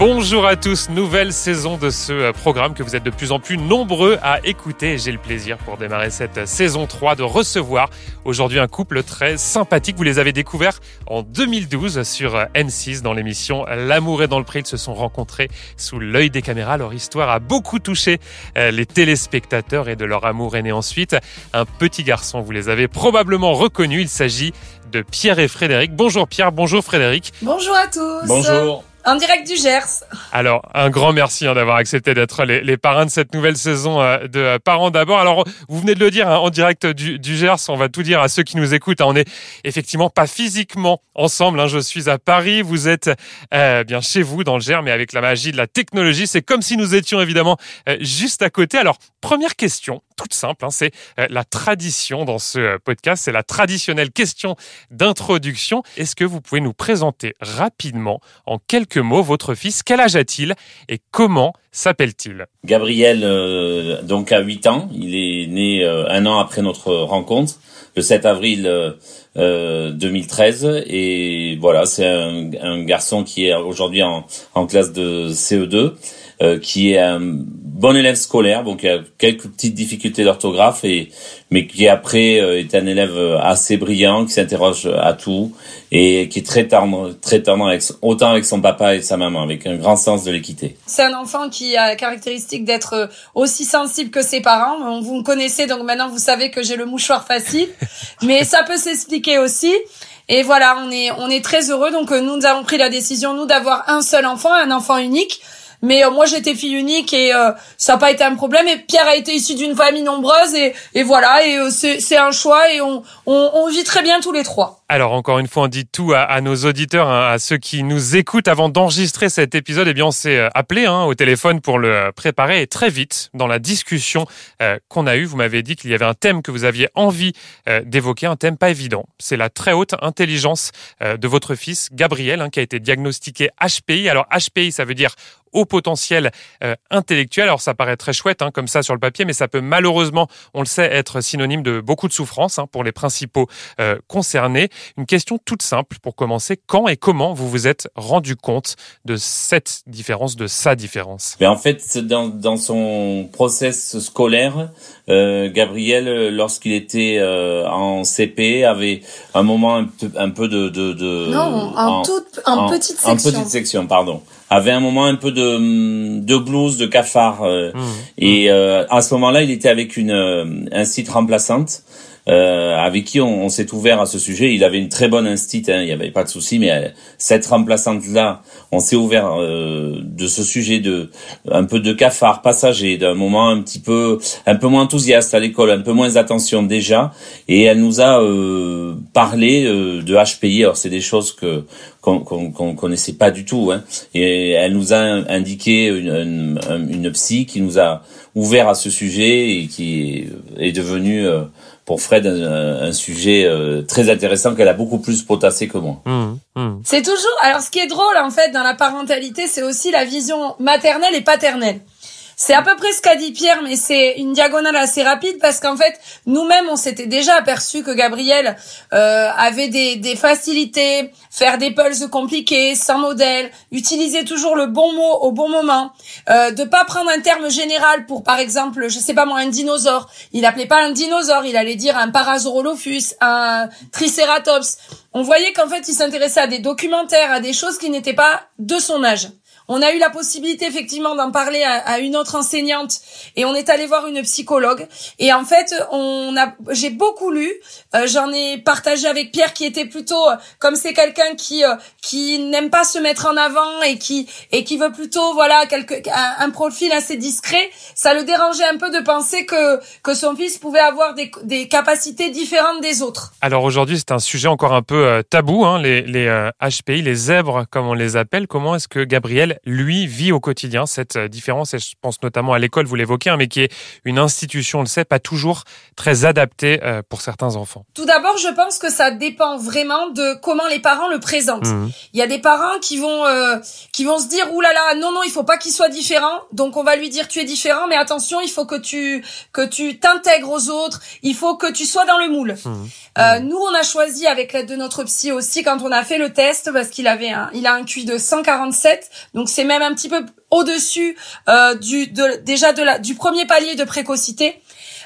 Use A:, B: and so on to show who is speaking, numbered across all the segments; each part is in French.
A: Bonjour à tous, nouvelle saison de ce euh, programme que vous êtes de plus en plus nombreux à écouter. J'ai le plaisir pour démarrer cette saison 3 de recevoir aujourd'hui un couple très sympathique. Vous les avez découverts en 2012 sur euh, N6 dans l'émission L'amour est dans le prix. Ils se sont rencontrés sous l'œil des caméras. Leur histoire a beaucoup touché euh, les téléspectateurs et de leur amour est né ensuite un petit garçon. Vous les avez probablement reconnus. Il s'agit de Pierre et Frédéric. Bonjour Pierre, bonjour Frédéric.
B: Bonjour à tous.
C: Bonjour.
B: En direct du Gers.
A: Alors, un grand merci hein, d'avoir accepté d'être les, les, parrains de cette nouvelle saison euh, de euh, Parents d'abord. Alors, vous venez de le dire hein, en direct du, du, Gers, on va tout dire à ceux qui nous écoutent. Hein, on est effectivement pas physiquement ensemble. Hein. je suis à Paris, vous êtes euh, bien chez vous dans le Gers, mais avec la magie de la technologie, c'est comme si nous étions évidemment euh, juste à côté. Alors, première question, toute simple, hein, c'est euh, la tradition dans ce podcast, c'est la traditionnelle question d'introduction. Est-ce que vous pouvez nous présenter rapidement, en quelques mots, votre fils? Quel âge a-t-il et comment s'appelle-t-il?
C: Gabriel, euh, donc à 8 ans, il est né euh, un an après notre rencontre, le 7 avril euh, 2013, et voilà, c'est un, un, garçon qui est aujourd'hui en, en classe de CE2, qui est un bon élève scolaire, donc il a quelques petites difficultés d'orthographe, et mais qui après est un élève assez brillant, qui s'interroge à tout et qui est très tendre, très tendre avec, autant avec son papa et sa maman, avec un grand sens de l'équité.
B: C'est un enfant qui a la caractéristique d'être aussi sensible que ses parents. Vous me connaissez, donc maintenant vous savez que j'ai le mouchoir facile, mais ça peut s'expliquer aussi. Et voilà, on est on est très heureux. Donc nous, nous avons pris la décision nous d'avoir un seul enfant, un enfant unique. Mais euh, moi j'étais fille unique et euh, ça n'a pas été un problème. Et Pierre a été issu d'une famille nombreuse et, et voilà et euh, c'est un choix et on, on, on, vit très bien tous les trois.
A: Alors encore une fois on dit tout à, à nos auditeurs, hein, à ceux qui nous écoutent avant d'enregistrer cet épisode. Eh bien on s'est appelé hein, au téléphone pour le préparer et très vite dans la discussion euh, qu'on a eue, vous m'avez dit qu'il y avait un thème que vous aviez envie euh, d'évoquer, un thème pas évident. C'est la très haute intelligence euh, de votre fils Gabriel hein, qui a été diagnostiqué HPI. Alors HPI ça veut dire haut potentiel euh, intellectuel. Alors ça paraît très chouette hein, comme ça sur le papier, mais ça peut malheureusement, on le sait, être synonyme de beaucoup de souffrance hein, pour les principaux euh, concernés. Une question toute simple pour commencer. Quand et comment vous vous êtes rendu compte de cette différence, de sa différence?
C: Mais En fait, dans, dans son process scolaire, euh, Gabriel, lorsqu'il était euh, en CP, avait un moment un peu, un peu de, de, de
B: non, en, en, toute, en, en petite section.
C: En petite section, pardon avait un moment un peu de de blues, de cafard. Euh, mmh. Et euh, à ce moment-là, il était avec une un site remplaçante. Euh, avec qui on, on s'est ouvert à ce sujet. Il avait une très bonne instit, hein, il n'y avait pas de souci, mais euh, cette remplaçante-là, on s'est ouvert euh, de ce sujet de un peu de cafard passager, d'un moment un petit peu un peu moins enthousiaste à l'école, un peu moins attention déjà, et elle nous a euh, parlé de HPI. Alors c'est des choses que qu'on qu'on connaissait pas du tout, hein, et elle nous a indiqué une, une, psy qui nous a ouvert à ce sujet et qui est devenu pour Fred un, un sujet euh, très intéressant qu'elle a beaucoup plus potassé que moi.
A: Mmh, mmh.
B: C'est toujours alors ce qui est drôle en fait dans la parentalité, c'est aussi la vision maternelle et paternelle. C'est à peu près ce qu'a dit Pierre, mais c'est une diagonale assez rapide parce qu'en fait, nous-mêmes, on s'était déjà aperçu que Gabriel euh, avait des, des, facilités, faire des pulses compliqués, sans modèle, utiliser toujours le bon mot au bon moment, euh, de pas prendre un terme général pour, par exemple, je sais pas moi, un dinosaure. Il appelait pas un dinosaure, il allait dire un Parasaurolophus, un Triceratops. On voyait qu'en fait, il s'intéressait à des documentaires, à des choses qui n'étaient pas de son âge. On a eu la possibilité effectivement d'en parler à, une autre enseignante et on est allé voir une psychologue et en fait on a j'ai beaucoup lu euh, j'en ai partagé avec Pierre qui était plutôt euh, comme c'est quelqu'un qui euh, qui n'aime pas se mettre en avant et qui et qui veut plutôt voilà quelque un, un, profil assez discret ça le dérangeait un peu de penser que que son fils pouvait avoir des, des capacités différentes des autres.
A: Alors aujourd'hui c'est un sujet encore un peu tabou hein, les les HPI les zèbres comme on les appelle comment est-ce que Gabriel Lui, vit au quotidien cette différence, et je pense notamment à l'école, vous l'évoquez, hein, mais qui est une institution, on le sait, pas toujours très adaptée pour certains enfants.
B: Tout d'abord, je pense que ça dépend vraiment de comment les parents le présentent. Mmh. Il y a des parents qui vont qui vont se dire oulala, là là, non non, il faut pas qu'il soit différent, donc on va lui dire tu es différent, mais attention, il faut que tu que tu t'intègres aux autres, il faut que tu sois dans le moule. Mmh. Euh, nous, on a choisi avec l'aide de notre psy aussi quand on a fait le test parce qu'il avait un, il a un QI de 147, donc c'est même un petit peu au-dessus euh, du de, déjà de la du premier palier de précocité.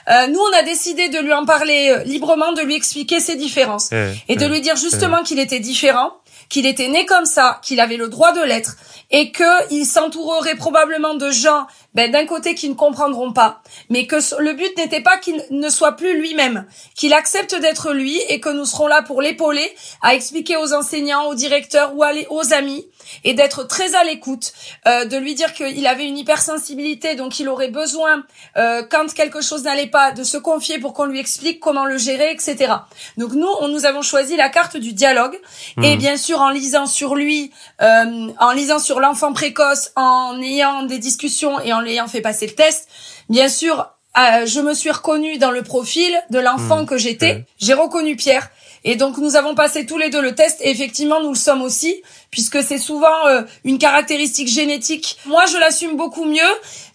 B: Euh, nous, on a décidé de lui en parler euh, librement, de lui expliquer ses différences eh, et de eh, lui dire justement eh. qu'il était différent, qu'il était né comme ça, qu'il avait le droit de l'être et qu'il s'entourerait probablement de gens ben, d'un côté qui ne comprendront pas, mais que le but n'était pas qu'il ne soit plus lui-même, qu'il accepte d'être lui et que nous serons là pour l'épauler, à expliquer aux enseignants, aux directeurs ou aux amis et d'être très à l'écoute, euh, de lui dire qu'il avait une hypersensibilité, donc il aurait besoin, euh, quand quelque chose n'allait pas, de se confier pour qu'on lui explique comment le gérer, etc. Donc nous, on, nous avons choisi la carte du dialogue et mmh. bien sûr en lisant sur lui, euh, en lisant sur l'enfant précoce, en ayant des discussions et en l'ayant fait passer le test, bien sûr, je me suis reconnue dans le profil de l'enfant mmh. que j'étais. J'ai reconnu Pierre. Et donc nous avons passé tous les deux le test et effectivement nous le sommes aussi puisque c'est souvent euh, une caractéristique génétique. Moi je l'assume beaucoup mieux.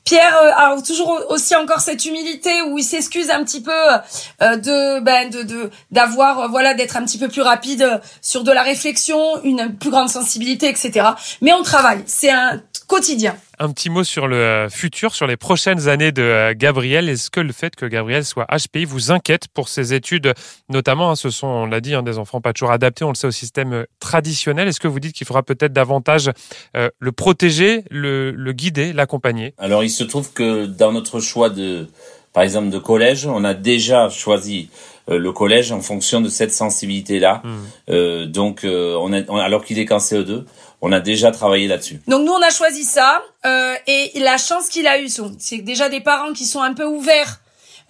B: Pierre euh, a toujours aussi encore cette humilité où il s'excuse un petit peu euh, de ben de d'avoir voilà d'être un petit peu plus rapide sur de la réflexion, une plus grande sensibilité etc. Mais on travaille, c'est un quotidien.
A: Un petit mot sur le euh, futur, sur les prochaines années de euh, Gabriel. Est-ce que le fait que Gabriel soit HPI vous inquiète pour ses études, notamment, hein, ce sont, on l'a dit, hein, des enfants pas toujours adaptés, on le sait, au système euh, traditionnel. Est-ce que vous dites qu'il faudra peut-être davantage le protéger, le, guider, l'accompagner?
C: Alors, il se trouve que dans notre choix de, par exemple, de collège, on a déjà choisi le collège en fonction de cette sensibilité-là. Mmh. donc, on, alors qu'il est qu'en CE2, on a déjà travaillé là-dessus.
B: Donc nous, on a choisi ça. Euh, et la chance qu'il a eue, c'est déjà des parents qui sont un peu ouverts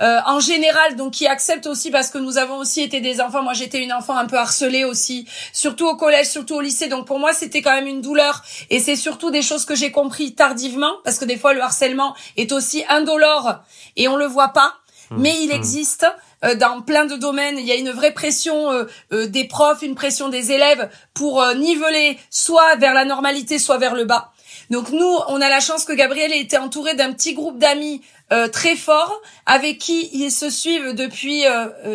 B: euh, en général, donc qui acceptent aussi parce que nous avons aussi été des enfants. Moi, j'étais une enfant un peu harcelée aussi, surtout au collège, surtout au lycée. Donc pour moi, c'était quand même une douleur. Et c'est surtout des choses que j'ai compris tardivement, parce que des fois, le harcèlement est aussi indolore et on le voit pas, mmh. mais il mmh. existe. Euh, dans plein de domaines. Il y a une vraie pression euh, euh, des profs, une pression des élèves pour niveler soit vers la normalité, soit vers le bas. Donc nous, on a la chance que Gabriel ait été entouré d'un petit groupe d'amis très fort avec qui ils se suivent depuis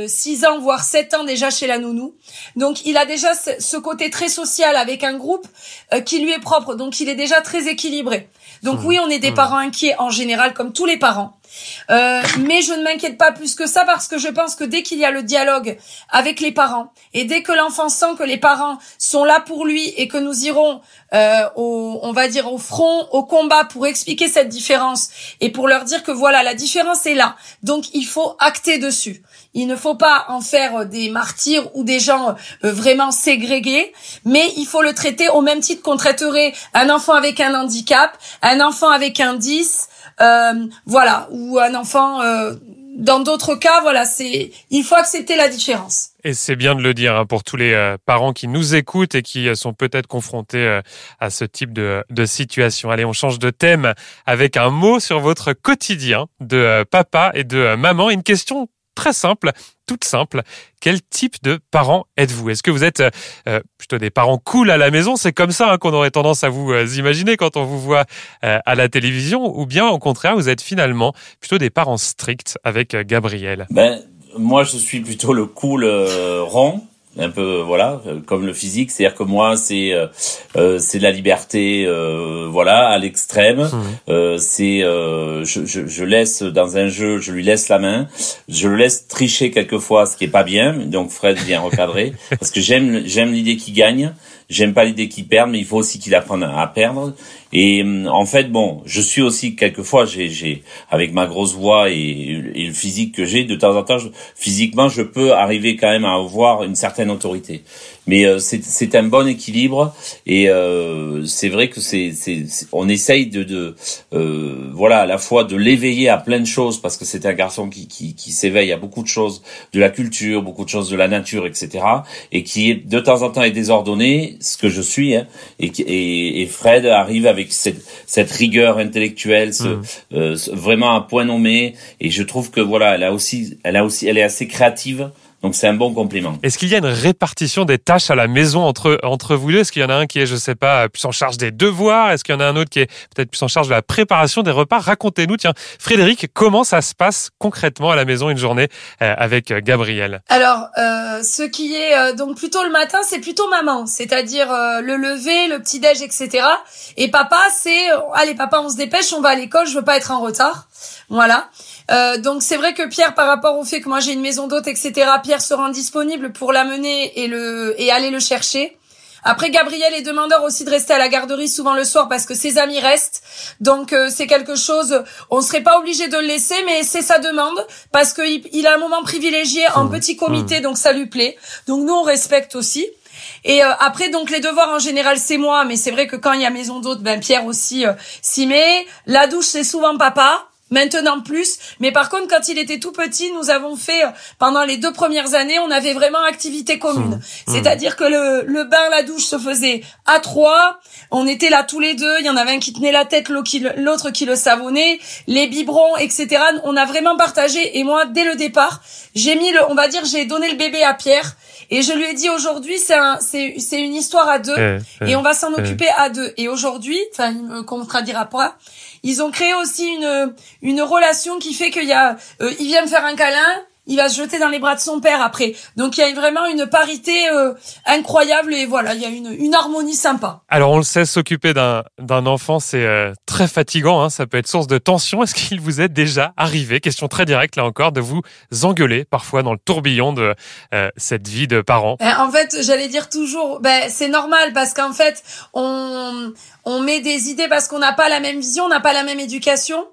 B: six ans voire sept ans déjà chez la nounou. Donc il a déjà ce, côté très social avec un groupe qui lui est propre. Donc il est déjà très équilibré. Donc mmh. oui, on est des mmh. parents inquiets en général comme tous les parents. Euh, mais je ne m'inquiète pas plus que ça parce que je pense que dès qu'il y a le dialogue avec les parents et dès que l'enfant sent que les parents sont là pour lui et que nous irons, euh, au, on va dire au front, au combat pour expliquer cette différence et pour leur dire que voilà la différence est là, donc il faut acter dessus. Il ne faut pas en faire des martyrs ou des gens euh, vraiment ségrégés, mais il faut le traiter au même titre qu'on traiterait un enfant avec un handicap, un enfant avec un 10, euh, voilà, ou un enfant. Euh, dans d'autres cas, voilà, c'est il faut accepter la différence.
A: Et c'est bien de le dire hein, pour tous les euh, parents qui nous écoutent et qui sont peut-être confrontés à ce type de, de, situation. Allez, on change de thème avec un mot sur votre quotidien de papa et de maman. Une question très simple, toute simple. Quel type de parent êtes-vous? Est-ce que vous êtes euh, plutôt des parents cool à la maison? C'est comme ça hein, qu'on aurait tendance à vous euh, imaginer quand on vous voit euh, à la télévision, ou bien au contraire, vous êtes finalement plutôt des parents stricts avec Gabriel?
C: Ben moi, je suis plutôt le cool rond un peu voilà comme le physique. C'est à dire que moi c'est euh, euh c'est la liberté euh, voilà à l'extrême. Mmh. euh, c'est euh, je, je, je, laisse dans un jeu je lui laisse la main. Je le laisse tricher quelquefois ce qui est pas bien. Donc Fred vient recadrer. Parce que j'aime j'aime l'idée qu'il gagne J'aime pas l'idée qu'il perde, mais il faut aussi qu'il apprenne à perdre. Et hum, en fait, bon, je suis aussi quelquefois, j'ai, j'ai avec ma grosse voix et, le physique que j'ai, de temps en temps, physiquement, je peux arriver quand même à avoir une certaine autorité. Mais euh, c'est un bon équilibre et euh, c'est vrai que c'est on essaye de, de euh, voilà à la fois de l'éveiller à plein de choses parce que c'est un garçon qui, qui, qui s'éveille à beaucoup de choses de la culture, beaucoup de choses de la nature, etc. et qui de temps en temps est désordonné, ce que je suis, hein, et, et, et, Fred arrive avec cette, cette rigueur intellectuelle, ce, mmh. euh, vraiment un point nommé et je trouve que voilà elle a aussi elle a aussi elle est assez créative donc c'est un bon compliment.
A: Est-ce qu'il y a une répartition des tâches à la maison entre entre vous deux? Est-ce qu'il y en a un qui est, je sais pas, plus en charge des devoirs? Est-ce qu'il y en a un autre qui est peut-être plus en charge de la préparation des repas? Racontez-nous, tiens, Frédéric, comment ça se passe concrètement à la maison une journée euh, avec euh, Gabriel?
B: Alors, euh, ce qui est euh, donc plutôt le matin, c'est plutôt maman, c'est-à-dire le lever, le petit déj, etc. Et papa, c'est allez papa, on se dépêche, on va à l'école, je veux pas être en retard. Voilà. Euh, donc c'est vrai que Pierre, par rapport au fait que moi j'ai une maison d'hôte, etc., Pierre se rend disponible pour l'amener et le et aller le chercher. Après, Gabriel est demandeur aussi de rester à la garderie souvent le soir parce que ses amis restent. Donc euh, c'est quelque chose, on serait pas obligé de le laisser, mais c'est sa demande parce qu'il il a un moment privilégié en mmh. petit comité, mmh. donc ça lui plaît. Donc nous on respecte aussi. Et euh, après, donc les devoirs en général, c'est moi, mais c'est vrai que quand il y a maison d'hôte, ben Pierre aussi s'y met. La douche, c'est souvent papa. Maintenant plus, mais par contre quand il était tout petit, nous avons fait euh, pendant les deux premières années, on avait vraiment activité commune. Mmh. Mmh. C'est-à-dire que le, le bain, la douche se faisait à trois, on était là tous les deux, il y en avait un qui tenait la tête, l'autre qui le savonnait, les biberons, etc. On a vraiment partagé et moi dès le départ, j'ai mis le, on va dire, j'ai donné le bébé à Pierre et je lui ai dit aujourd'hui c'est un, c'est, c'est une histoire à deux eh, eh, et on va s'en eh. occuper à deux. Et aujourd'hui, enfin il me contradira pas ils ont créé aussi une une relation qui fait qu'il y a, euh, il vient me faire un câlin, il va se jeter dans les bras de son père après. Donc il y a vraiment une parité euh, incroyable et voilà, il y a une, une harmonie sympa.
A: Alors on le sait, s'occuper d'un d'un enfant c'est euh, très fatigant, hein, ça peut être source de tension. Est-ce qu'il vous est déjà arrivé, question très directe là encore, de vous engueuler parfois dans le tourbillon de euh, cette vie de parent?
B: Ben, En fait, j'allais dire toujours, ben, c'est normal parce qu'en fait on on met des idées parce qu'on n'a pas la même vision, on n'a pas la même éducation.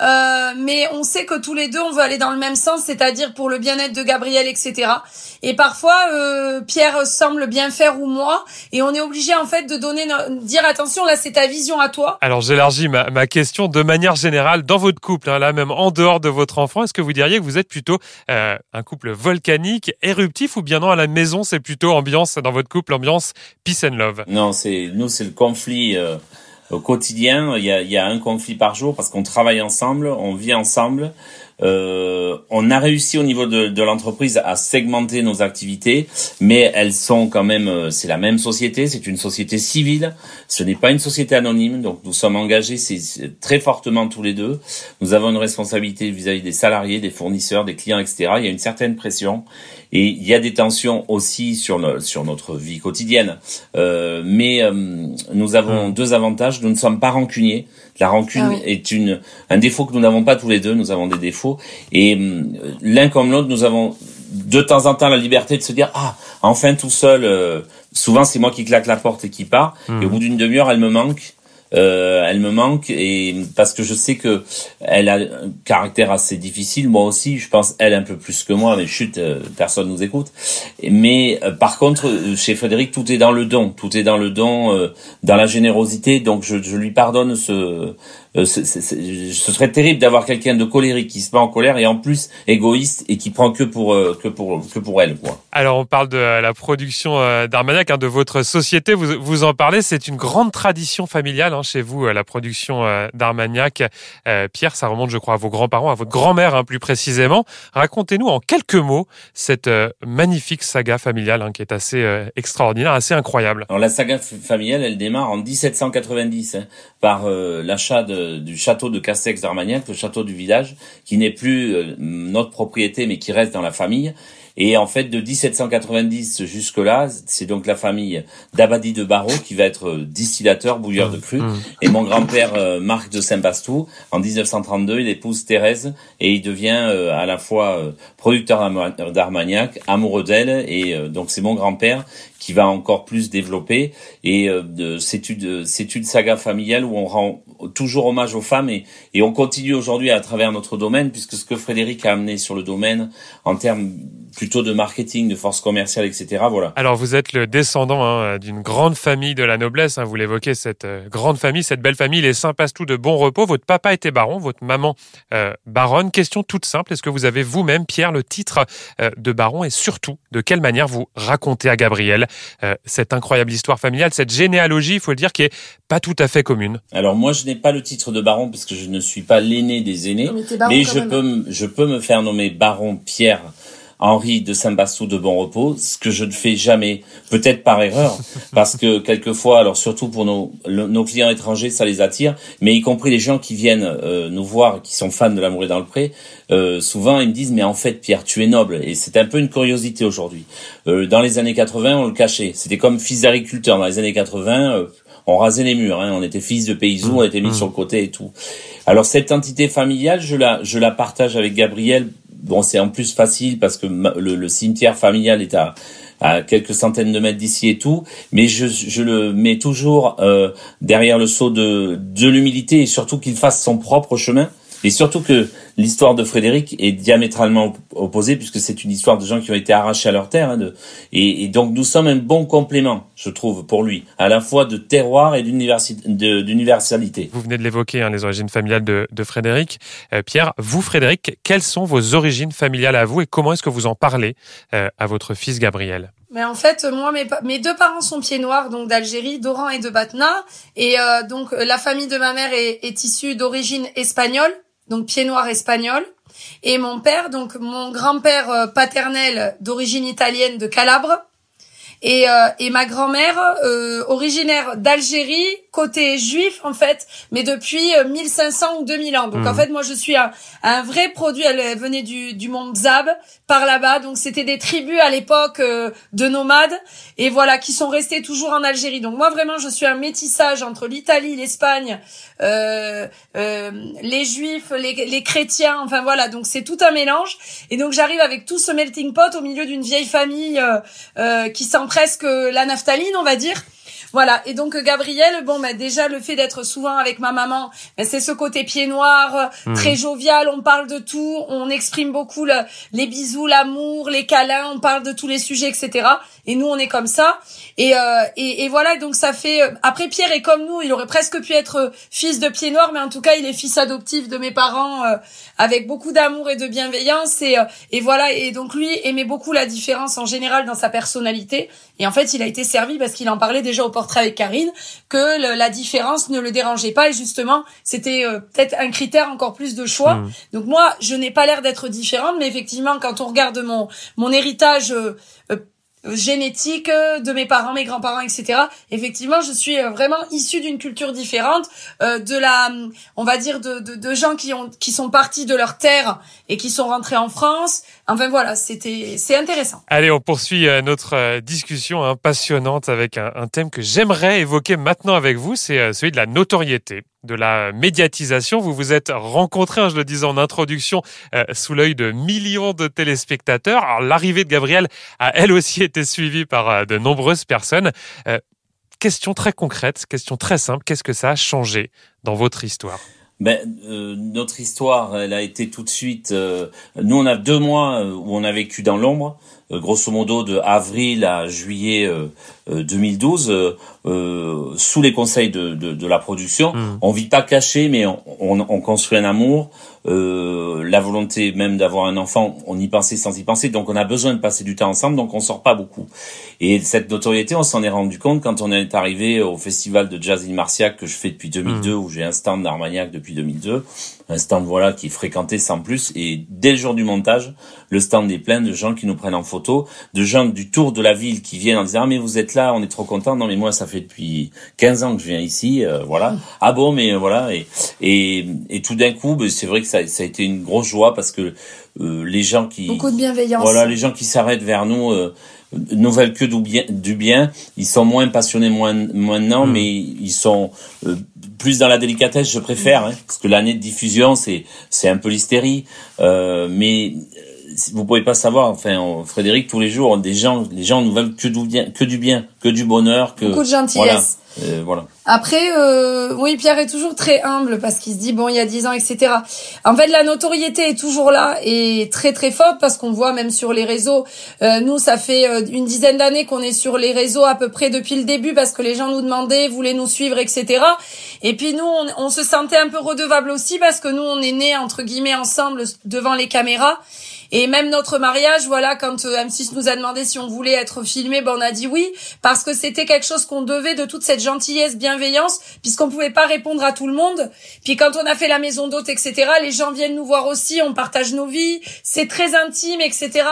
B: Euh, mais on sait que tous les deux on veut aller dans le même sens, c'est-à-dire pour le bien-être de Gabriel, etc. Et parfois euh, Pierre semble bien faire ou moi, et on est obligé en fait de donner, dire attention là c'est ta vision à toi.
A: Alors j'élargis ma, ma, question de manière générale dans votre couple, hein, là même en dehors de votre enfant, est-ce que vous diriez que vous êtes plutôt euh, un couple volcanique, éruptif, ou bien non à la maison c'est plutôt ambiance dans votre couple ambiance peace and love?
C: Non, c'est nous c'est le conflit. Au quotidien, il y a, y a un conflit par jour parce qu'on travaille ensemble, on vit ensemble. Euh, on a réussi au niveau de, de l'entreprise à segmenter nos activités, mais elles sont quand même, euh, c'est la même société, c'est une société civile, ce n'est pas une société anonyme, donc nous sommes engagés c'est très fortement tous les deux. Nous avons une responsabilité vis-à-vis des salariés, des fournisseurs, des clients, etc. Il y a une certaine pression et il y a des tensions aussi sur, le, sur notre vie quotidienne. Euh, mais euh, nous avons mmh. deux avantages. Nous ne sommes pas rancuniers. La rancune ah est une un défaut que nous n'avons pas tous les deux. Nous avons des défauts et euh, l'un comme l'autre, nous avons de temps en temps la liberté de se dire ah enfin tout seul. Euh, souvent c'est moi qui claque la porte et qui part. Et au mmh. bout d'une demi-heure, elle me manque euh, elle me manque et parce que je sais que elle a un caractère assez difficile. Moi aussi, je pense elle un peu plus que moi, mais chut, euh, personne nous écoute. Mais euh, par contre, chez Frédéric, tout est dans le don, tout est dans le don, dans la générosité. Donc je, je lui pardonne ce euh, ce serait terrible d'avoir quelqu'un de colérique qui se met en colère et en plus égoïste et qui prend que pour euh, que pour que pour elle quoi.
A: Alors on parle de la production euh, d'Armagnac, hein, de votre société. Vous vous en parlez, c'est une grande tradition familiale hein, chez vous, la production d'Armagnac. Pierre, ça remonte, je crois, à vos grands-parents, à votre grand-mère hein, plus précisément. Racontez-nous en quelques mots cette magnifique saga familiale qui est assez extraordinaire, assez incroyable.
C: Alors la saga familiale, elle démarre en 1790 par l'achat de du château de Castex d'Armagnac, le château du village, qui n'est plus euh, notre propriété mais qui reste dans la famille. Et en fait, de 1790 jusque-là, c'est donc la famille d'Abadi de Barreau qui va être euh, distillateur, bouilleur de cru. Mmh. Et mon grand-père euh, Marc de Saint-Bastou, en 1932, il épouse Thérèse et il devient à la fois producteur d'Armagnac, amoureux d'elle. Et donc c'est mon grand-père qui va encore plus développer. Et c'est une, c'est une saga familiale où on rend toujours hommage aux femmes et, et on continue aujourd'hui à travers notre domaine, puisque ce que Frédéric a amené sur le domaine en termes plutôt de marketing, de force commerciale, etc. Voilà.
A: Alors vous êtes le descendant hein, d'une grande famille de la noblesse. Hein, vous l'évoquez, cette euh, grande famille, cette belle famille, les Saint-Pastou de bon repos. Votre papa était baron, votre maman euh, baronne. Question toute simple est-ce que vous avez vous-même, Pierre, le titre euh, de baron et surtout de quelle manière vous racontez à Gabriel cette incroyable histoire familiale, cette généalogie, il faut le dire, qui est pas tout à fait commune?
C: Alors moi, je n'ai pas le titre de baron parce que je ne suis pas l'aîné des aînés, mais, je peux, je peux me faire nommer baron Pierre Henri de Saint-Bastou de Bon Repos, ce que je ne fais jamais, peut-être par erreur, parce que quelquefois, alors surtout pour nos, nos clients étrangers, ça les attire, mais y compris les gens qui viennent euh, nous voir, qui sont fans de l'amour et dans le pré, euh, souvent ils me disent mais en fait Pierre tu es noble et c'est un peu une curiosité aujourd'hui. Euh, dans les années 80 on le cachait, c'était comme fils d'agriculteur dans les années 80 on rasait les murs, hein. on était fils de paysans, on était mis mmh. sur le côté et tout. Alors cette entité familiale, je la, je la partage avec Gabriel Bon, c'est en plus facile parce que le, cimetière familial est à, à quelques centaines de mètres d'ici et tout, mais je, je le mets toujours euh, derrière le sceau de, de l'humilité et surtout qu'il fasse son propre chemin. Et surtout que l'histoire de Frédéric est diamétralement opposée puisque c'est une histoire de gens qui ont été arrachés à leur terre. Hein, de, et, donc nous sommes un bon complément, je trouve, pour lui, à la fois de terroir et d'universalité.
A: Vous venez de l'évoquer, hein, les origines familiales de, de Frédéric. Euh, Pierre, vous, Frédéric, quelles sont vos origines familiales à vous et comment est-ce que vous en parlez euh, à votre fils Gabriel?
B: Mais en fait, moi, mes, mes deux parents sont pieds noirs, donc d'Algérie, d'Oran et de Batna. Et euh, donc, la famille de ma mère est, est issue d'origine espagnole donc pied noir espagnol. Et mon père, donc mon grand-père euh, paternel d'origine italienne de Calabre, et, euh, et ma grand-mère, euh, originaire d'Algérie, côté juif en fait, mais depuis 1500 euh, ou 2000 ans. Donc en mmh. fait, moi je suis un, un vrai produit. Elle, venait du, du monde Zab, par là-bas. Donc c'était des tribus à l'époque de nomades, et voilà, qui sont restés toujours en Algérie. Donc moi vraiment, je suis un métissage entre l'Italie, l'Espagne, euh, euh, les juifs, les, les chrétiens. Enfin voilà, donc c'est tout un mélange. Et donc j'arrive avec tout ce melting pot au milieu d'une vieille famille qui sent presque la naphtaline, on va dire. Voilà. Et donc Gabriel, bon, bah, déjà le fait d'être souvent avec ma maman, bah, c'est ce côté pied noir, mmh. très jovial. On parle de tout, on exprime beaucoup les bisous, l'amour, les câlins. On parle de tous les sujets, etc. Et nous, on est comme ça. Et, euh, et, et, voilà. Donc ça fait. Euh, après, Pierre est comme nous. Il aurait presque pu être euh, fils de pied noir, mais en tout cas, il est fils adoptif de mes parents, avec beaucoup d'amour et de bienveillance. Et, et voilà. Et donc lui aimait beaucoup la différence en général dans sa personnalité. Et en fait, il a été servi parce qu'il en parlait déjà au portrait avec Karine, que la différence ne le dérangeait pas et justement, c'était euh, peut-être un critère encore plus de choix. Mmh. Donc moi, je n'ai pas l'air d'être différente, mais effectivement, quand on regarde mon mon héritage euh, euh, génétique de mes parents, mes grands-parents, etc. Effectivement, je suis vraiment issue d'une culture différente, de la, on va dire, de, de, de, gens qui ont, qui sont partis de leur terre et qui sont rentrés en France, Enfin voilà, c'était c'est intéressant.
A: Allez, on poursuit euh, notre euh, discussion hein, passionnante avec un, un thème que j'aimerais évoquer maintenant avec vous, c'est euh, celui de la notoriété de la médiatisation. Vous vous êtes rencontrés, hein, je le disais en introduction, sous l'œil de millions de téléspectateurs. L'arrivée de Gabriel a elle aussi été suivie par de nombreuses personnes. question très concrète, question très simple, qu'est-ce que ça a changé dans votre histoire?
C: Ben, euh, notre histoire, elle a été tout de suite. Euh, nous, on a deux mois euh, où on a vécu dans l'ombre, grosso modo de avril à juillet 2012, sous les conseils de, de, de la production. Mmh. On vit pas caché, mais on, on, on construit un amour. Euh, la volonté même d'avoir un enfant, on y pensait sans y penser, donc on a besoin de passer du temps ensemble, donc on sort pas beaucoup. Et cette notoriété, on s'en est rendu compte quand on est arrivé au festival de jazz in Marciac que je fais depuis 2002, mmh. où j'ai un stand d'Armagnac depuis 2002, un stand voilà qui est fréquenté sans plus, et dès le jour du montage, le stand est plein de gens qui nous prennent en photo, de gens du tour de la ville qui viennent en disant ah mais vous êtes là, on est trop content. Non mais moi ça fait depuis 15 ans que je viens ici, euh, voilà. Ah bon mais voilà et et, et tout d'un coup, ben, c'est vrai que ça, ça a été une grosse joie parce que euh, les gens qui
B: beaucoup de bienveillance.
C: Voilà, les gens qui s'arrêtent vers nous euh, ne veulent que du bien, du bien. Ils sont moins passionnés moins maintenant, mm. mais ils sont euh, plus dans la délicatesse. Je préfère hein, parce que l'année de diffusion c'est c'est un peu l'hystérie, euh, mais vous pouvez pas savoir. Enfin, Frédéric, tous les jours, des gens, les gens nous veulent que du bien, que du bien, que du bonheur, que
B: beaucoup de gentillesse.
C: Euh, voilà.
B: Après, euh, oui, Pierre est toujours très humble parce qu'il se dit bon, il y a 10 ans, etc. En fait, la notoriété est toujours là et très très forte parce qu'on voit même sur les réseaux. Euh, nous, ça fait euh, une dizaine d'années qu'on est sur les réseaux à peu près depuis le début parce que les gens nous demandaient, voulaient nous suivre, etc. Et puis nous, on, on se sentait un peu redevable aussi parce que nous, on est nés entre guillemets ensemble devant les caméras. Et même notre mariage, voilà, quand euh, M6 nous a demandé si on voulait être filmé, ben on a dit oui parce que c'était quelque chose qu'on devait de toute cette gentillesse, bienveillance, puisqu'on pouvait pas répondre à tout le monde. Puis quand on a fait la maison d'hôte, etc., les gens viennent nous voir aussi, on partage nos vies, c'est très intime, etc.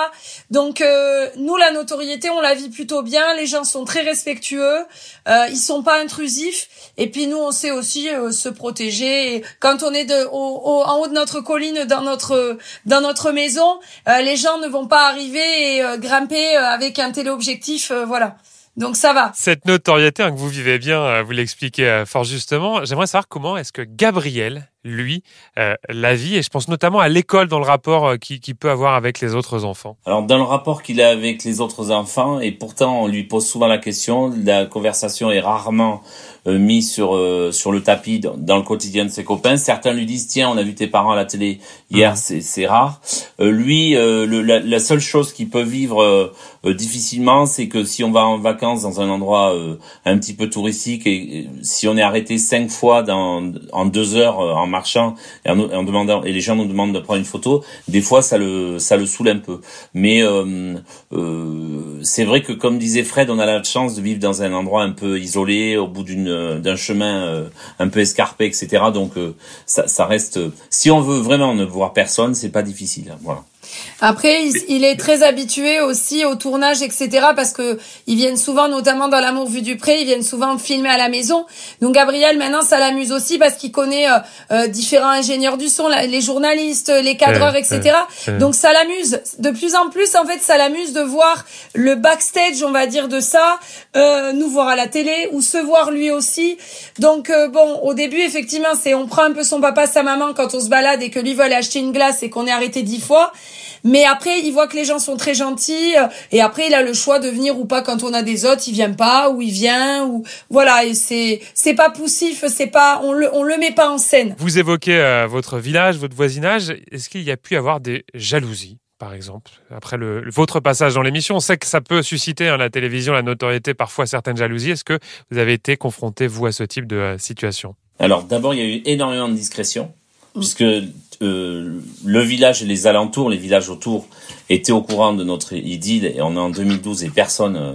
B: Donc euh, nous, la notoriété, on la vit plutôt bien. Les gens sont très respectueux, euh, ils sont pas intrusifs. Et puis nous, on sait aussi euh, se protéger. Et quand on est de, en haut de notre colline, dans notre dans notre maison, euh, les gens ne vont pas arriver et euh, grimper euh, avec un téléobjectif, voilà. Donc ça va.
A: Cette notoriété hein, que vous vivez bien, vous l'expliquez fort justement. J'aimerais savoir comment est-ce que Gabriel, lui, la vie, et je pense notamment à l'école dans le rapport qu'il qui peut avoir avec les autres enfants.
C: Alors dans le rapport qu'il a avec les autres enfants, et pourtant on lui pose souvent la question, la conversation est rarement euh, mis sur euh, sur le tapis dans, le quotidien de ses copains. Certains lui disent tiens on a vu tes parents à la télé hier, mhm. c'est c'est rare. Euh, lui, le, la, la, seule chose qu'il peut vivre difficilement, c'est que si on va en vacances dans un endroit un petit peu touristique et, si on est arrêté cinq fois dans en deux heures en marchant et en, en, et les gens nous demandent de prendre une photo, des fois ça le ça le saoule un peu. Mais c'est vrai que comme disait Fred, on a la chance de vivre dans un endroit un peu isolé au bout d'une euh, d'un chemin euh, un peu escarpé, etc. Donc euh, ça, ça reste. Si on veut vraiment ne voir personne, c'est pas difficile. Voilà.
B: Après, il, est très habitué aussi au tournage, etc. Parce que ils viennent souvent, notamment dans L'amour vu du pré, ils viennent souvent filmer à la maison. Donc Gabriel, maintenant, ça l'amuse aussi parce qu'il connaît euh, euh, différents ingénieurs du son, les journalistes, les cadreurs, etc. Donc ça l'amuse. De plus en plus, en fait, ça l'amuse de voir le backstage, on va dire, de ça, euh, nous voir à la télé ou se voir lui aussi. Donc bon, au début, effectivement, c'est on prend un peu son papa, sa maman quand on se balade et que lui veut aller acheter une glace et qu'on est arrêté dix fois. Mais après, il voit que les gens sont très gentils euh, et après, il a le choix de venir ou pas quand on a des hôtes. Il vient pas ou il vient ou voilà. Et c'est c'est pas poussif, c'est pas on le on le met pas en scène.
A: Vous évoquez euh, votre village, votre voisinage. Est-ce qu'il y a pu avoir des jalousies par exemple, après le, votre passage dans l'émission? On sait que ça peut susciter à hein, la télévision, la notoriété, parfois certaines jalousies. Est-ce que vous avez été confronté, vous, à ce type de euh, situation?
C: Alors, d'abord, il y a eu énormément de discrétion puisque euh, le village et les alentours, les villages autour, étaient au courant de notre idylle et on est en 2012 et personne euh,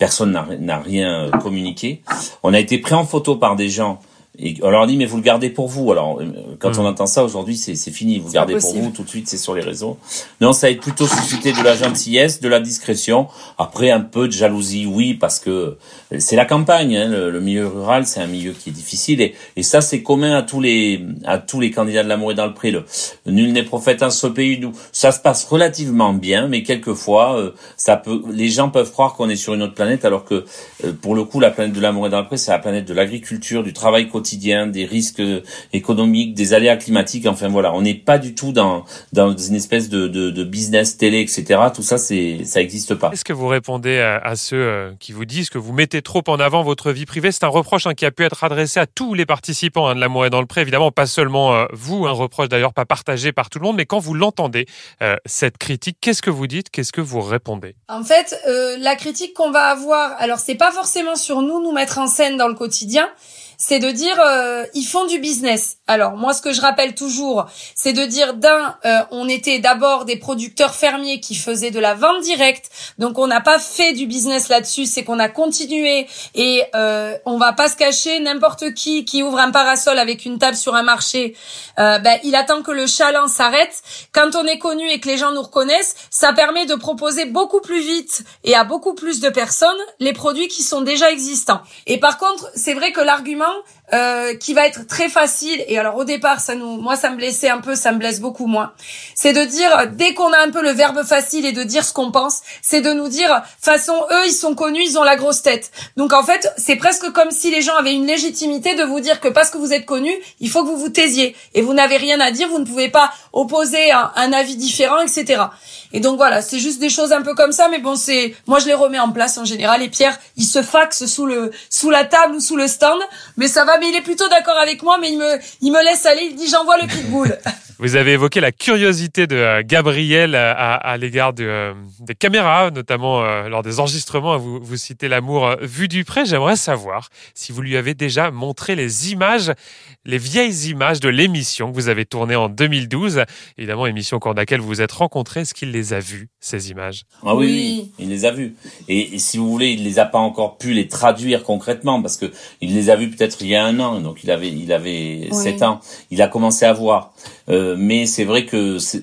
C: personne n'a rien euh, communiqué. On a été pris en photo par des gens et on leur dit mais vous le gardez pour vous. Alors euh, quand on hmm. entend ça aujourd'hui, c'est fini. Vous le gardez pour vous tout de suite, c'est sur les réseaux. Non, ça a plutôt suscité de la gentillesse, de la discrétion. Après un peu de jalousie, oui, parce que c'est la campagne. Hein, le, milieu rural, c'est un milieu qui est difficile et, et ça c'est commun à tous les à tous les candidats de l'amour et dans le pré. Le, nul n'est prophète en ce pays. Nous, ça se passe relativement bien, mais quelquefois euh, ça peut. Les gens peuvent croire qu'on est sur une autre planète, alors que euh, pour le coup, la planète de l'amour et dans le pré, c'est la planète de l'agriculture, du travail quotidien des risques économiques, des aléas climatiques. Enfin voilà, on n'est pas du tout dans dans une espèce de, de, de business télé, etc. Tout ça, c'est ça n'existe pas.
A: Est-ce que vous répondez à, ceux euh, qui vous disent que vous mettez trop en avant votre vie privée? C'est un reproche hein, qui a pu être adressé à tous les participants hein, de l'amour et dans le pré. Évidemment, pas seulement euh, vous. Un reproche d'ailleurs pas partagé par tout le monde. Mais quand vous l'entendez euh, cette critique, qu'est-ce que vous dites? Qu'est-ce que vous répondez?
B: En fait, la critique qu'on va avoir, alors c'est pas forcément sur nous nous mettre en scène dans le quotidien c'est de dire euh, ils font du business. Alors moi ce que je rappelle toujours, c'est de dire d'un euh, on était d'abord des producteurs fermiers qui faisaient de la vente directe. Donc on n'a pas fait du business là-dessus, c'est qu'on a continué et euh, on va pas se cacher n'importe qui qui ouvre un parasol avec une table sur un marché, euh, ben, il attend que le chaland s'arrête. Quand on est connu et que les gens nous reconnaissent, ça permet de proposer beaucoup plus vite et à beaucoup plus de personnes les produits qui sont déjà existants. Et par contre, c'est vrai que l'argument now euh, qui va être très facile. Et alors au départ, ça nous, moi, ça me blessait un peu, ça me blesse beaucoup moins. C'est de dire dès qu'on a un peu le verbe facile et de dire ce qu'on pense, c'est de nous dire façon eux, ils sont connus, ils ont la grosse tête. Donc en fait, c'est presque comme si les gens avaient une légitimité de vous dire que parce que vous êtes connu, il faut que vous vous taisiez et vous n'avez rien à dire, vous ne pouvez pas opposer un, un avis différent, etc. Et donc voilà, c'est juste des choses un peu comme ça, mais bon, c'est moi je les remets en place en général. Et Pierre, il se faxe sous le sous la table ou sous le stand, mais ça va mais il est plutôt d'accord avec moi, mais il me, il me laisse aller, il dit j'envoie le pitbull.
A: Vous avez évoqué la curiosité de euh, Gabriel euh, à, à l'égard de, euh, des caméras, notamment lors des enregistrements. Vous, vous citez l'amour vu du près. J'aimerais savoir si vous lui avez déjà montré les images, les vieilles images de l'émission que vous avez tournée en 2012. Évidemment, émission au cours de laquelle vous vous êtes rencontrés. Est-ce qu'il les a vues, ces images?
C: Ah oui, oui, il les a vues. Et, et, si vous voulez, il les a pas encore pu les traduire concrètement parce que il les a vues peut-être il y a un an. Donc il avait, il avait oui. 7 ans. Il a commencé à voir. Euh, mais c'est vrai que c'est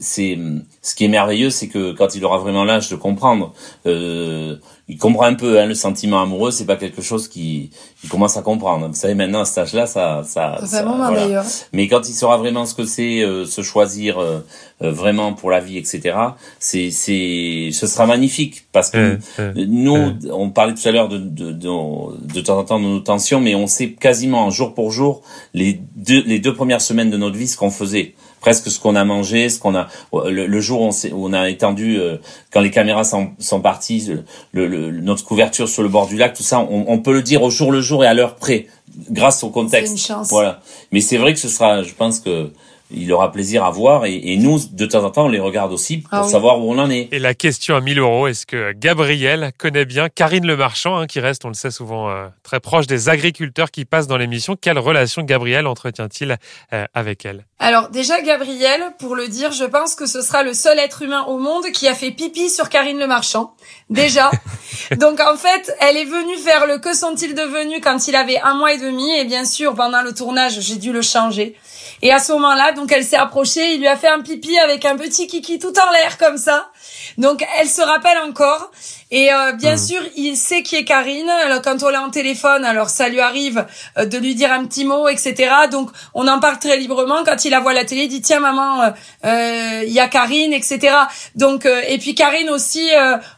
C: ce qui est merveilleux, c'est que quand il aura vraiment l'âge de comprendre, euh, il comprend un peu hein, le sentiment amoureux. C'est pas quelque chose qui il commence à comprendre. Vous savez maintenant à cet âge-là, ça, ça,
B: ça, moment, voilà.
C: Mais quand il saura vraiment ce que c'est, euh, se choisir euh, euh, vraiment pour la vie, etc. C'est, c'est, ce sera magnifique parce que nous, on parlait tout à l'heure de, de, de, de temps en temps de nos tensions, mais on sait quasiment jour pour jour les deux, les deux premières semaines de notre vie ce qu'on faisait presque ce qu'on a mangé, ce qu'on a le, le jour où on, où on, a étendu euh, quand les caméras sont, sont parties, le, le, notre couverture sur le bord du lac, tout ça, on, on, peut le dire au jour le jour et à l'heure près, grâce au contexte.
B: Une chance.
C: Voilà. Mais c'est vrai que ce sera, je pense que il aura plaisir à voir et, et, nous, de temps en temps, on les regarde aussi pour ah oui. savoir où on en est.
A: Et la question à 1000 euros, est-ce que Gabriel connaît bien Karine Le Marchand, hein, qui reste, on le sait souvent, euh, très proche des agriculteurs qui passent dans l'émission Quelle relation Gabriel entretient-il euh, avec elle?
B: Alors déjà, Gabriel, pour le dire, je pense que ce sera le seul être humain au monde qui a fait pipi sur Karine Le Marchand. Déjà. Donc en fait, elle est venue faire le Que sont-ils devenus quand il avait un mois et demi. Et bien sûr, pendant le tournage, j'ai dû le changer. Et à ce moment-là, donc elle s'est approchée, il lui a fait un pipi avec un petit kiki tout en l'air comme ça. Donc elle se rappelle encore. Et euh, bien mmh. sûr, il sait qui est Karine. Alors quand on l'a en téléphone, alors ça lui arrive euh, de lui dire un petit mot, etc. Donc on en parle très librement. Quand il la voit à la télé, il dit tiens maman, il euh, y a Karine, etc. Donc et puis Karine aussi,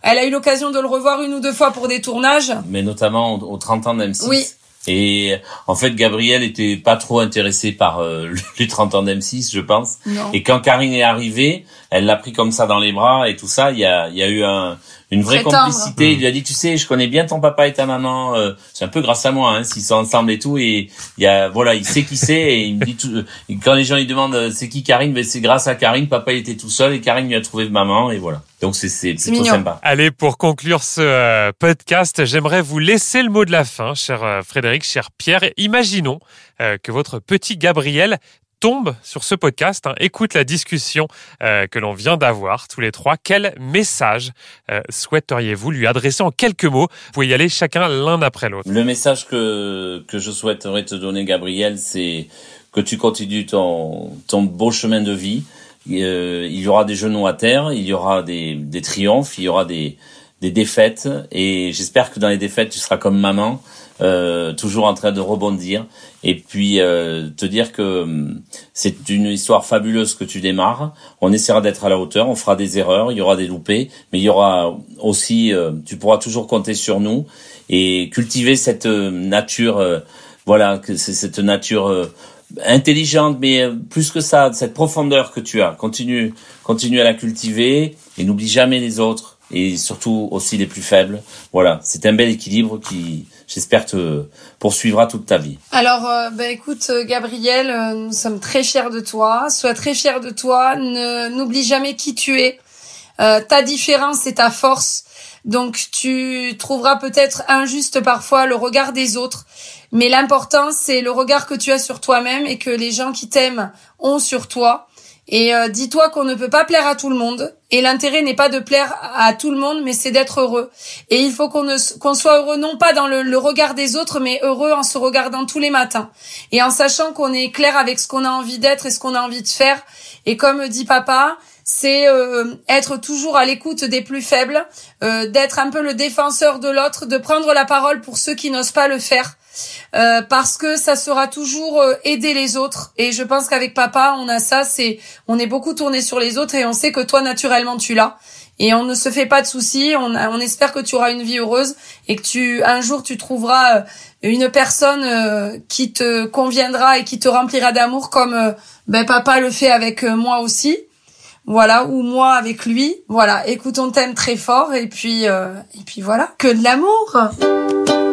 B: elle a eu l'occasion de le revoir une ou deux fois pour des tournages.
C: Mais notamment aux 30 ans d'M6.
B: Oui.
C: Et en fait, Gabriel était pas trop intéressé par euh, les 30 ans d'M6, je pense.
B: Non.
C: Et quand Karine est arrivée, elle l'a pris comme ça dans les bras et tout ça. Il y a, il y a eu un, une vraie complicité.
B: tendre.
C: Il lui a dit, tu sais, je connais bien ton papa et ta maman. Euh, c'est un peu grâce à moi, hein, s'ils sont ensemble et tout. Et il y a, voilà, il sait qui c'est. Et il me dit tout, quand les gens lui demandent euh, c'est qui Karine, ben c'est grâce à Karine. Papa il était tout seul et Karine lui a trouvé maman et voilà. Donc c'est c'est plutôt sympa.
A: Allez, pour conclure ce euh, podcast, j'aimerais vous laisser le mot de la fin, cher euh, Frédéric, cher Pierre. Imaginons euh, que votre petit Gabriel tombe sur ce podcast, hein, écoute la discussion euh, que l'on vient d'avoir tous les trois. Quel message euh, souhaiteriez-vous lui adresser en quelques mots? Vous pouvez y aller chacun l'un après l'autre.
C: Le message que que je souhaiterais te donner, Gabriel, c'est que tu continues ton ton beau chemin de vie. Euh, il y aura des genoux à terre, il y aura des des triomphes, il y aura des des défaites et j'espère que dans les défaites tu seras comme maman, euh, toujours en train de rebondir et puis euh, te dire que hum, c'est une histoire fabuleuse que tu démarres. On essaiera d'être à la hauteur, on fera des erreurs, il y aura des loupés, mais il y aura aussi, euh, tu pourras toujours compter sur nous et cultiver cette euh, nature, euh, voilà, c'est cette nature intelligente, mais plus que ça, cette profondeur que tu as. Continue, continue à la cultiver et n'oublie jamais les autres et surtout aussi les plus faibles. Voilà, c'est un bel équilibre qui, j'espère, te poursuivra toute ta vie.
B: Alors, euh, bah, écoute, euh, Gabriel, euh, nous sommes très fiers de toi. Sois très fier de toi. Ne n'oublie jamais qui tu es. Euh, ta différence est ta force. Donc, tu trouveras peut-être injuste parfois le regard des autres. Mais l'important, c'est le regard que tu as sur toi-même et que les gens qui t'aiment ont sur toi. Et euh, dis-toi qu'on ne peut pas plaire à tout le monde. Et l'intérêt n'est pas de plaire à tout le monde, mais c'est d'être heureux. Et il faut qu'on soit heureux non pas dans le, le regard des autres, mais heureux en se regardant tous les matins. Et en sachant qu'on est clair avec ce qu'on a envie d'être et ce qu'on a envie de faire. Et comme dit papa, c'est euh, être toujours à l'écoute des plus faibles, euh, d'être un peu le défenseur de l'autre, de prendre la parole pour ceux qui n'osent pas le faire. Euh, parce que ça sera toujours euh, aider les autres. Et je pense qu'avec papa, on a ça, c'est on est beaucoup tourné sur les autres et on sait que toi naturellement tu l'as. Et on ne se fait pas de soucis. On, on espère que tu auras une vie heureuse et que tu un jour tu trouveras euh, une personne qui te conviendra et qui te remplira d'amour comme ben papa le fait avec moi aussi. Voilà, ou moi avec lui. Voilà, écoute, on t'aime très fort et puis et puis voilà, que de l'amour.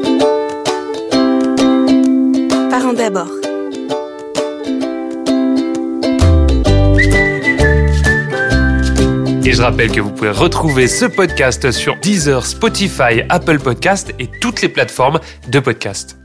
A: Et je rappelle que vous pouvez retrouver ce podcast sur Deezer, Spotify, Apple Podcast et toutes les plateformes de podcast.